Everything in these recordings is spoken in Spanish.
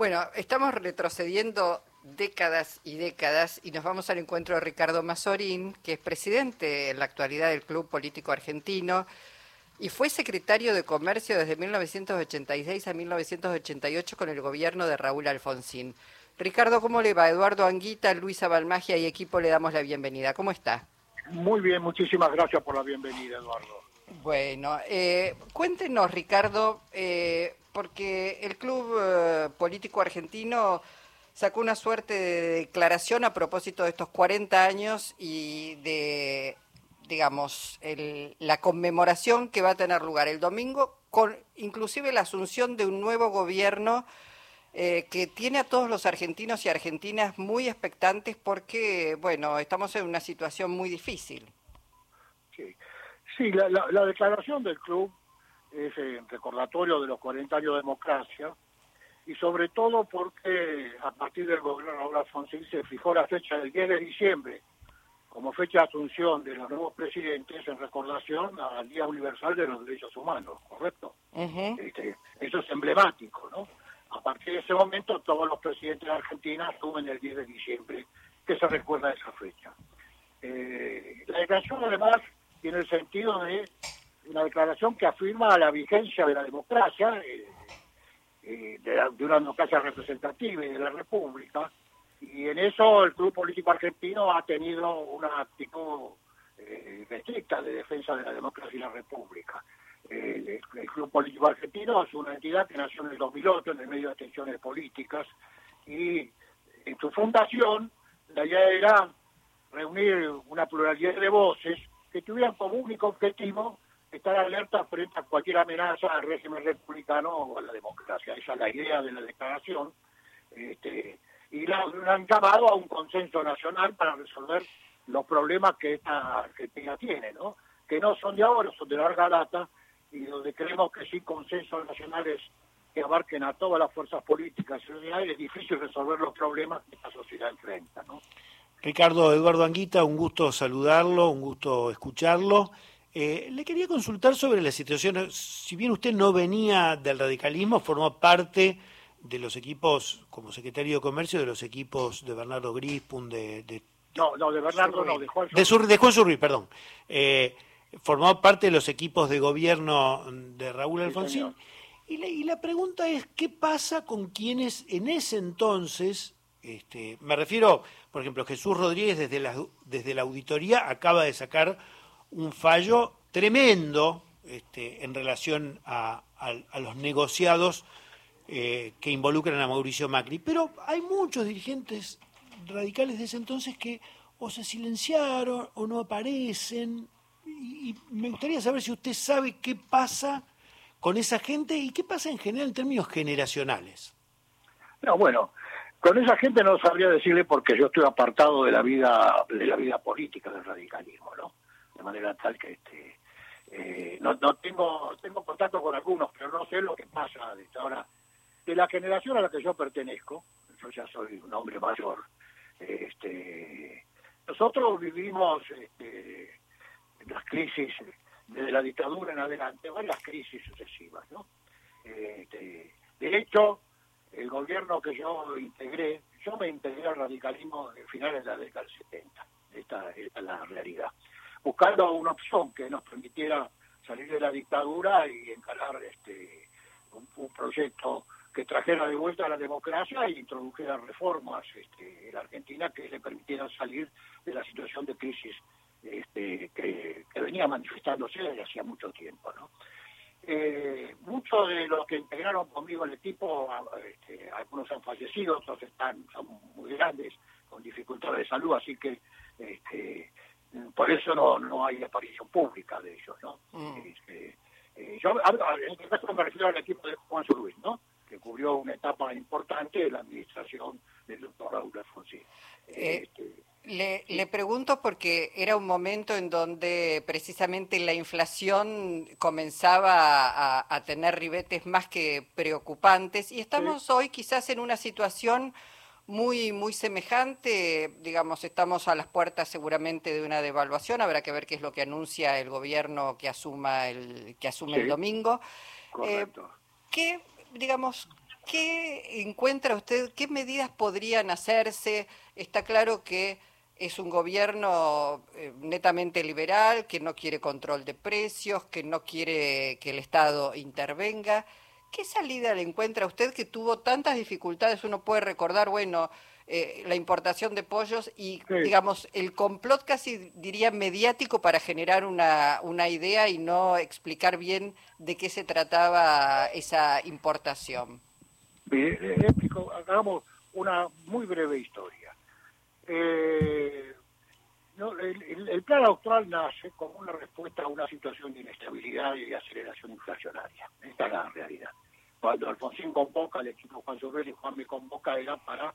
Bueno, estamos retrocediendo décadas y décadas y nos vamos al encuentro de Ricardo Mazorín, que es presidente en la actualidad del Club Político Argentino y fue secretario de Comercio desde 1986 a 1988 con el gobierno de Raúl Alfonsín. Ricardo, ¿cómo le va? Eduardo Anguita, Luisa Balmagia y equipo le damos la bienvenida. ¿Cómo está? Muy bien, muchísimas gracias por la bienvenida, Eduardo. Bueno, eh, cuéntenos, Ricardo, eh, porque el Club eh, Político Argentino sacó una suerte de declaración a propósito de estos 40 años y de, digamos, la conmemoración que va a tener lugar el domingo, con inclusive la asunción de un nuevo gobierno eh, que tiene a todos los argentinos y argentinas muy expectantes porque, bueno, estamos en una situación muy difícil. Sí, sí la, declaración del club es el recordatorio de los 40 años de democracia y sobre todo porque a partir del gobierno de Raúl Alfonsín se fijó la fecha del 10 de diciembre como fecha de asunción de los nuevos presidentes en recordación al Día Universal de los Derechos Humanos, ¿correcto? Este, eso es emblemático, ¿no? A partir de ese momento todos los presidentes de Argentina asumen el 10 de diciembre, que se recuerda esa fecha. Eh, la declaración además tiene el sentido de una declaración que afirma la vigencia de la democracia, eh, eh, de, una democracia representativa y de la República, y en eso el Club Político Argentino ha tenido una actitud eh, restricta de defensa de la democracia y la República. el, Club Político Argentino es una entidad que nació en el 2008 en el medio de tensiones políticas y en su fundación la idea era reunir una pluralidad de voces que tuvieran como único objetivo estar alerta frente a cualquier amenaza al régimen republicano o a la democracia. Esa es la idea de la declaración. Este, y la, han llamado a un consenso nacional para resolver los problemas que esta Argentina tiene, ¿no? que no son de ahora, son de larga data, y donde creemos que sin consensos nacionales que abarquen a todas las fuerzas políticas y es difícil resolver los problemas que esta sociedad enfrenta. ¿no? Ricardo Eduardo Anguita, un gusto saludarlo, un gusto escucharlo. Eh, le quería consultar sobre la situación, si bien usted no venía del radicalismo, formó parte de los equipos, como secretario de Comercio, de los equipos de Bernardo Grispun, de, de... no, no, de Bernardo no, de Juan De, Juan Surri, perdón. Eh, formó parte de los equipos de gobierno de Raúl Alfonsín. y, la, y la pregunta es, ¿qué pasa con quienes en ese entonces, este, me refiero, por ejemplo, Jesús Rodríguez desde la, desde la auditoría acaba de sacar un fallo tremendo este, en relación a, los negociados eh, que involucran a Mauricio Macri. Pero hay muchos dirigentes radicales de ese entonces que o se silenciaron o no aparecen. Y, me gustaría saber si usted sabe qué pasa con esa gente y qué pasa en general en términos generacionales. No, bueno, con esa gente no sabría decirle porque yo estoy apartado de la vida de la vida política del radicalismo, ¿no? De manera tal que este eh, no, no tengo tengo contacto con algunos, pero no sé lo que pasa de ahora. De la generación a la que yo pertenezco, yo ya soy un hombre mayor, este, nosotros vivimos este, las crisis desde la dictadura en adelante, varias crisis sucesivas, ¿no? Este, de hecho, el gobierno que yo integré, yo me integré al radicalismo en finales de la década del 70, esta es la realidad buscando una opción que nos permitiera salir de la dictadura y encarar este un, proyecto que trajera de vuelta la democracia e introdujera reformas este, en la Argentina que le permitieran salir de la situación de crisis este, que, venía manifestándose desde hacía mucho tiempo. Eh, muchos de los que integraron conmigo el equipo, este, algunos han fallecido, otros están son muy grandes, con dificultades de salud, así que este, por eso no, no hay aparición pública de ellos, ¿no? Mm. Este, eh, yo, en este caso me refiero al equipo de Juan Luis, ¿no? Que cubrió una etapa importante de la administración del doctor Raúl Alfonsín. Eh, este, le, le, pregunto porque era un momento en donde precisamente la inflación comenzaba a, tener ribetes más que preocupantes y estamos hoy quizás en una situación muy, muy semejante. Digamos, estamos a las puertas seguramente de una devaluación. Habrá que ver qué es lo que anuncia el gobierno que asuma el, que asume el domingo. Eh, ¿Qué, digamos, ¿qué encuentra usted, qué medidas podrían hacerse? Está claro que es un gobierno eh, netamente liberal, que no quiere control de precios, que no quiere que el Estado intervenga. ¿Qué salida le encuentra usted que tuvo tantas dificultades? Uno puede recordar, bueno, eh, la importación de pollos y, digamos, el complot casi diría mediático para generar una, una idea y no explicar bien de qué se trataba esa importación. Bien, explico, hagamos una muy breve historia. Eh, el, plan austral nace como una respuesta a una situación de inestabilidad y de aceleración inflacionaria. Esta es la realidad. Cuando Alfonsín convoca, el equipo Juan Sobrel y Juan me convoca era para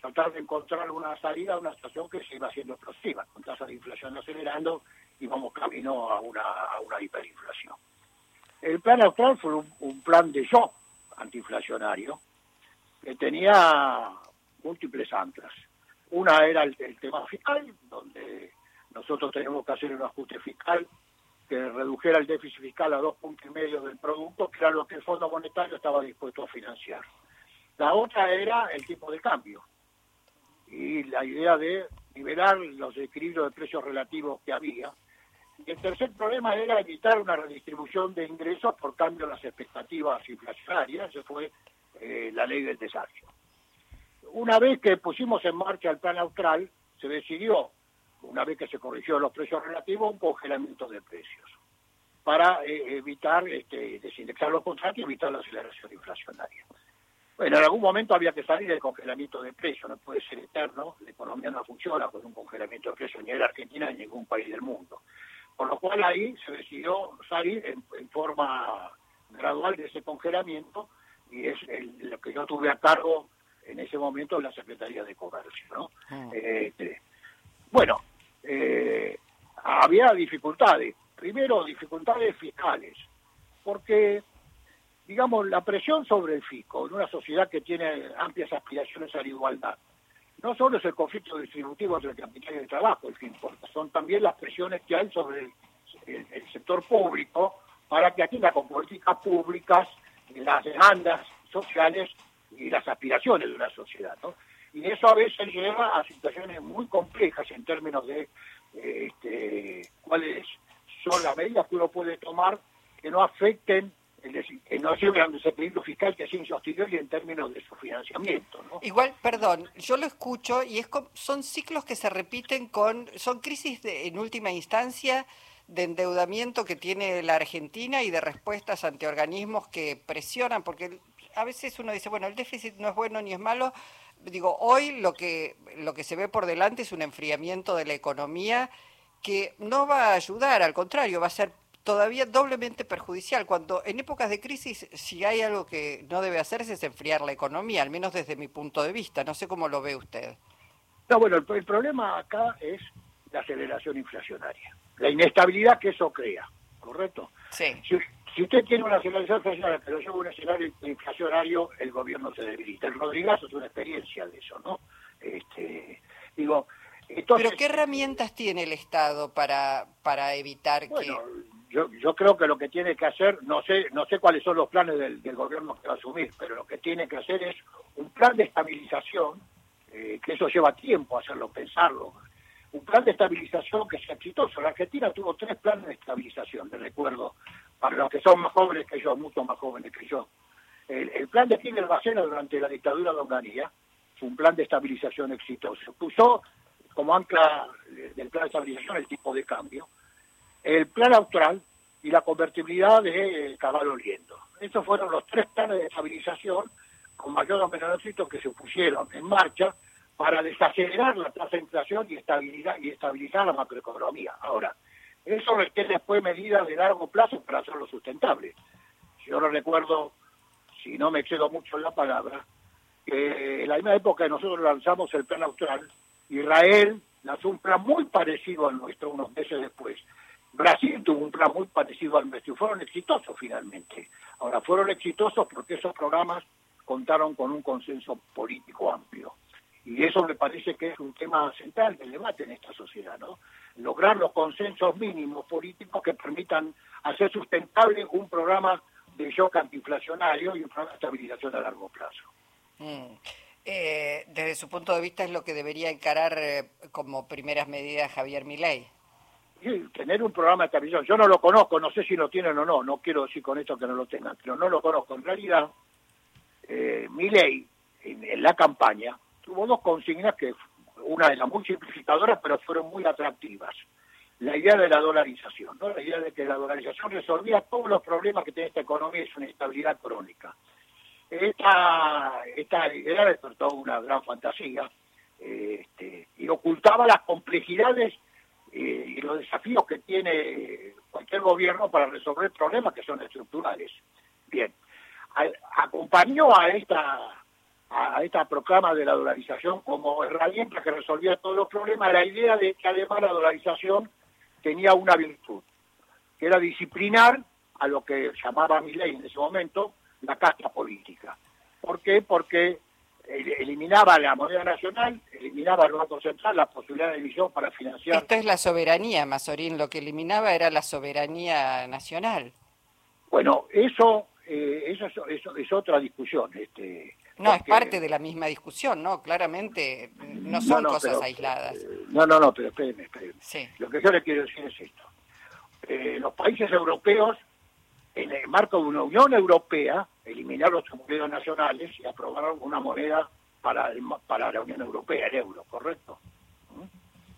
tratar de encontrar una salida a una situación que se iba haciendo explosiva, con tasas de inflación acelerando y vamos camino a una, a una hiperinflación. El plan austral fue un, plan de shock antiinflacionario que tenía múltiples anclas. Una era el, tema fiscal, donde nosotros tenemos que hacer un ajuste fiscal que redujera el déficit fiscal a dos puntos y medio del producto, que era lo que el Fondo Monetario estaba dispuesto a financiar. La otra era el tipo de cambio y la idea de liberar los equilibrios de precios relativos que había. Y el tercer problema era evitar una redistribución de ingresos por cambio de las expectativas inflacionarias, esa fue eh, la ley del desastre. Una vez que pusimos en marcha el plan austral, se decidió, una vez que se corrigió los precios relativos, un congelamiento de precios para eh, evitar este, desindexar los contratos y evitar la aceleración inflacionaria. Bueno, en algún momento había que salir del congelamiento de precios, no puede ser eterno, la economía no funciona con un congelamiento de precios ni en la Argentina ni en ningún país del mundo. Por lo cual ahí se decidió salir en, forma gradual de ese congelamiento y es lo que yo tuve a cargo en ese momento la Secretaría de Comercio. ¿no? Ah. Este, bueno, eh, había dificultades. Primero, dificultades fiscales, porque, digamos, la presión sobre el fisco en una sociedad que tiene amplias aspiraciones a la igualdad, no solo es el conflicto distributivo entre el capital y el trabajo el que importa, son también las presiones que hay sobre el, sector público para que atienda con políticas públicas las demandas sociales y las aspiraciones de una sociedad. ¿no? Y eso a veces lleva a situaciones muy complejas en términos de este, cuáles son las medidas que uno puede tomar que no afecten que no lleven un desequilibrio fiscal que es insostenible en términos de su financiamiento. ¿no? Igual, perdón, yo lo escucho y es son ciclos que se repiten con, son crisis de, en última instancia de endeudamiento que tiene la Argentina y de respuestas ante organismos que presionan, porque a veces uno dice, bueno, el déficit no es bueno ni es malo. Digo, hoy lo que, lo que se ve por delante es un enfriamiento de la economía que no va a ayudar, al contrario, va a ser todavía doblemente perjudicial, cuando en épocas de crisis, si hay algo que no debe hacerse es enfriar la economía, al menos desde mi punto de vista. No sé cómo lo ve usted. No, bueno, el problema acá es la aceleración inflacionaria la inestabilidad que eso crea, ¿correcto? Sí. Si, usted tiene una aceleración inflacionaria, pero lleva un escenario inflacionario, el gobierno se debilita. El Rodrigazo es una experiencia de eso, ¿no? Este, digo, pero ¿qué herramientas tiene el Estado para, para evitar bueno, Yo, yo creo que lo que tiene que hacer, no sé, no sé cuáles son los planes del, gobierno que va a asumir, pero lo que tiene que hacer es un plan de estabilización, eh, que eso lleva tiempo hacerlo, pensarlo, un plan de estabilización que sea exitoso. La Argentina tuvo tres planes de estabilización, de recuerdo, para los que son más jóvenes que yo, mucho más jóvenes que yo. El, plan de Fidel Bacena durante la dictadura de Hungría fue un plan de estabilización exitoso. Puso como ancla del plan de estabilización el tipo de cambio, el plan austral y la convertibilidad de caballo oliendo. Esos fueron los tres planes de estabilización con mayor o menor éxito que se pusieron en marcha para desacelerar la tasa de inflación y estabilizar la macroeconomía. Ahora, eso requiere después medidas de largo plazo para hacerlo sustentable. Yo no recuerdo, si no me excedo mucho en la palabra, que en la misma época que nosotros lanzamos el plan austral, Israel lanzó un plan muy parecido al nuestro unos meses después. Brasil tuvo un plan muy parecido al nuestro y fueron exitosos finalmente. Ahora, fueron exitosos porque esos programas contaron con un consenso político amplio. Y eso me parece que es un tema central del debate en esta sociedad, ¿no? Lograr los consensos mínimos políticos que permitan hacer sustentable un programa de shock antiinflacionario y un programa de estabilización a largo plazo. Mm. Eh, desde su punto de vista es lo que debería encarar eh, como primeras medidas Javier Milei. Sí, tener un programa de estabilización. Yo no lo conozco, no sé si lo tienen o no, no quiero decir con esto que no lo tengan, pero no lo conozco. En realidad, eh, Milei en, la campaña tuvo dos consignas que una de las muy simplificadoras, pero fueron muy atractivas. La idea de la dolarización, ¿no? la idea de que la dolarización resolvía todos los problemas que tiene esta economía, es una estabilidad crónica esta, esta idea despertó una gran fantasía este, y ocultaba las complejidades eh, y los desafíos que tiene cualquier gobierno para resolver problemas que son estructurales. Bien, acompañó a esta a esta proclama de la dolarización como herramienta que resolvía todos los problemas la idea de que además la dolarización tenía una virtud, que era disciplinar a lo que llamaba ley en ese momento la casta política. ¿Por qué? Porque eliminaba la moneda nacional, eliminaba el Banco Central, la posibilidad de emisión para financiar. Esto es la soberanía, Mazorín. Lo que eliminaba era la soberanía nacional. Bueno, eso, eh, eso, eso, es otra discusión. Este, no, es parte de la misma discusión, ¿no? Claramente no son cosas aisladas. Eh, no, no, no, pero espérenme, espérenme. Lo que yo le quiero decir es esto. Eh, los países europeos en el marco de una Unión Europea, eliminar los subsidios nacionales y aprobar una moneda para, para la Unión Europea, el euro, ¿correcto?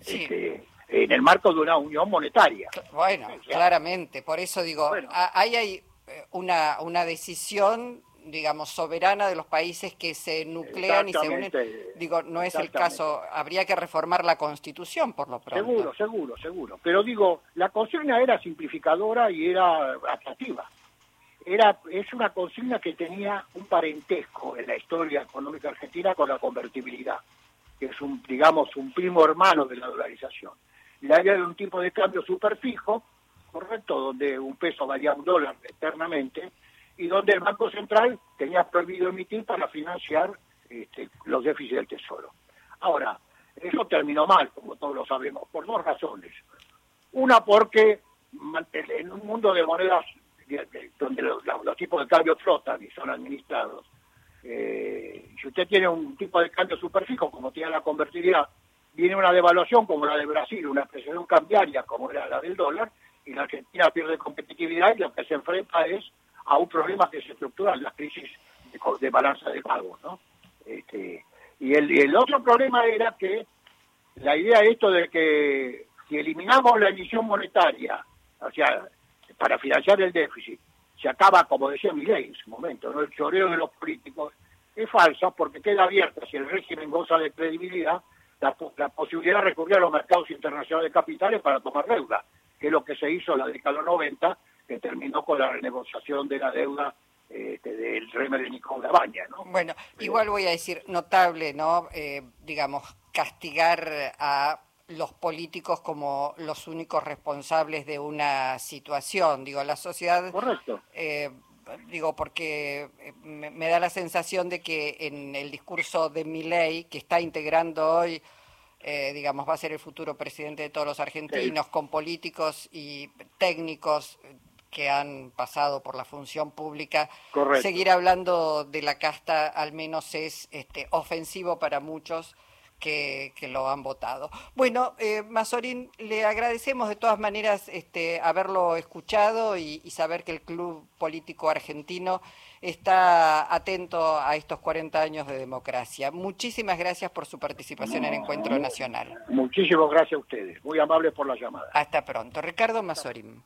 Sí. Este, en el marco de una unión monetaria. Bueno, claramente, por eso digo, ahí hay eh, una, una decisión digamos, soberana de los países que se nuclean y se unen. Digo, no es el caso, habría que reformar la Constitución por lo pronto. Seguro, seguro, seguro. Pero digo, la consigna era simplificadora y era atractiva. Era, es una consigna que tenía un parentesco en la historia económica argentina con la convertibilidad, que es un, digamos, un primo hermano de la dolarización. La idea de un tipo de cambio superfijo, correcto, donde un peso valía un dólar eternamente, y donde el Banco Central tenía prohibido emitir para financiar este, los déficits del Tesoro. Ahora, eso terminó mal, como todos lo sabemos, por dos razones. Una porque en un mundo de monedas donde los, tipos de cambio flotan y son administrados, eh, si usted tiene un tipo de cambio superfijo, como tiene la convertibilidad, viene una devaluación como la de Brasil, una presión cambiaria como era la del dólar, y la Argentina pierde competitividad y lo que se enfrenta es a un problema que se estructura en las crisis de, balanza de pagos, ¿no? Este, y el, otro problema era que la idea de esto de que si eliminamos la emisión monetaria, o sea, para financiar el déficit, se acaba, como decía Milei en su momento, ¿no? el choreo de los políticos, es falsa porque queda abierta, si el régimen goza de credibilidad, la, la posibilidad de recurrir a los mercados internacionales de capitales para tomar deuda, que es lo que se hizo en la década 90 que terminó con la renegociación de la deuda este, del régimen de Nicolás Baña, ¿no? Bueno, igual voy a decir, notable, ¿no? Eh, digamos, castigar a los políticos como los únicos responsables de una situación. Digo, la sociedad... Correcto. Eh, digo, porque eh, me, da la sensación de que en el discurso de ley que está integrando hoy eh, digamos, va a ser el futuro presidente de todos los argentinos, con políticos y técnicos que han pasado por la función pública, seguir hablando de la casta al menos es este, ofensivo para muchos que, lo han votado. Bueno, eh, Mazorín, le agradecemos de todas maneras este, haberlo escuchado y, saber que el Club Político Argentino está atento a estos 40 años de democracia. Muchísimas gracias por su participación en el Encuentro Nacional. Muchísimas gracias a ustedes. Muy amables por la llamada. Hasta pronto. Ricardo Mazorín.